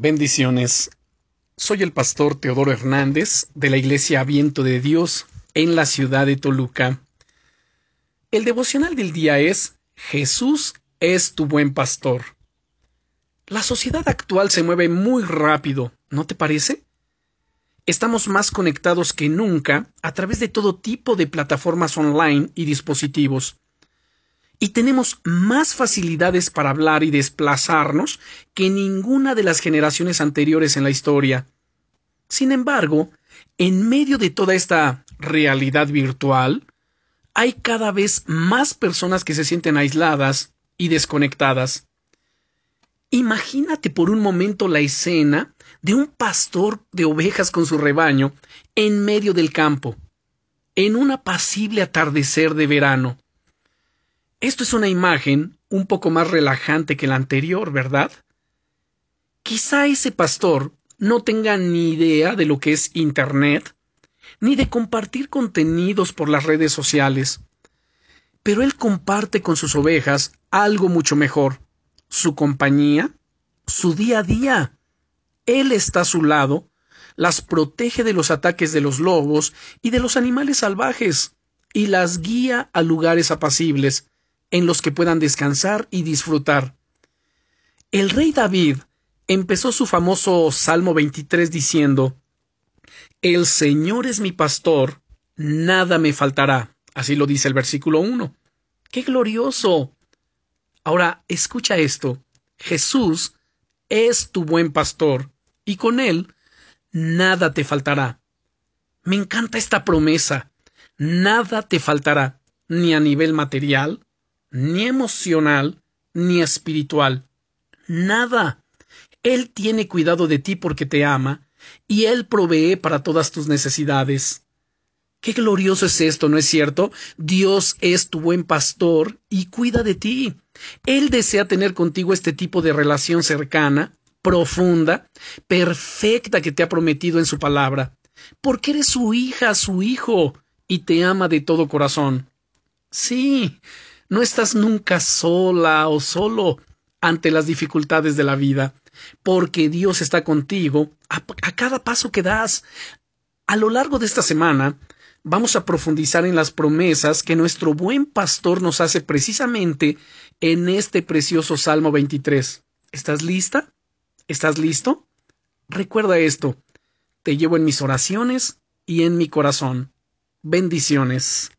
Bendiciones. Soy el pastor Teodoro Hernández de la Iglesia Viento de Dios en la ciudad de Toluca. El devocional del día es Jesús es tu buen pastor. La sociedad actual se mueve muy rápido, ¿no te parece? Estamos más conectados que nunca a través de todo tipo de plataformas online y dispositivos y tenemos más facilidades para hablar y desplazarnos que ninguna de las generaciones anteriores en la historia. Sin embargo, en medio de toda esta realidad virtual, hay cada vez más personas que se sienten aisladas y desconectadas. Imagínate por un momento la escena de un pastor de ovejas con su rebaño en medio del campo, en un apacible atardecer de verano. Esto es una imagen un poco más relajante que la anterior, ¿verdad? Quizá ese pastor no tenga ni idea de lo que es Internet, ni de compartir contenidos por las redes sociales, pero él comparte con sus ovejas algo mucho mejor, su compañía, su día a día. Él está a su lado, las protege de los ataques de los lobos y de los animales salvajes, y las guía a lugares apacibles, en los que puedan descansar y disfrutar. El rey David empezó su famoso Salmo 23 diciendo, El Señor es mi pastor, nada me faltará. Así lo dice el versículo 1. ¡Qué glorioso! Ahora, escucha esto. Jesús es tu buen pastor, y con él nada te faltará. Me encanta esta promesa. Nada te faltará, ni a nivel material, ni emocional, ni espiritual. Nada. Él tiene cuidado de ti porque te ama, y Él provee para todas tus necesidades. Qué glorioso es esto, ¿no es cierto? Dios es tu buen pastor y cuida de ti. Él desea tener contigo este tipo de relación cercana, profunda, perfecta que te ha prometido en su palabra, porque eres su hija, su hijo, y te ama de todo corazón. Sí, no estás nunca sola o solo ante las dificultades de la vida, porque Dios está contigo a, cada paso que das. A lo largo de esta semana vamos a profundizar en las promesas que nuestro buen pastor nos hace precisamente en este precioso Salmo 23. ¿Estás lista? ¿Estás listo? Recuerda esto. Te llevo en mis oraciones y en mi corazón. Bendiciones.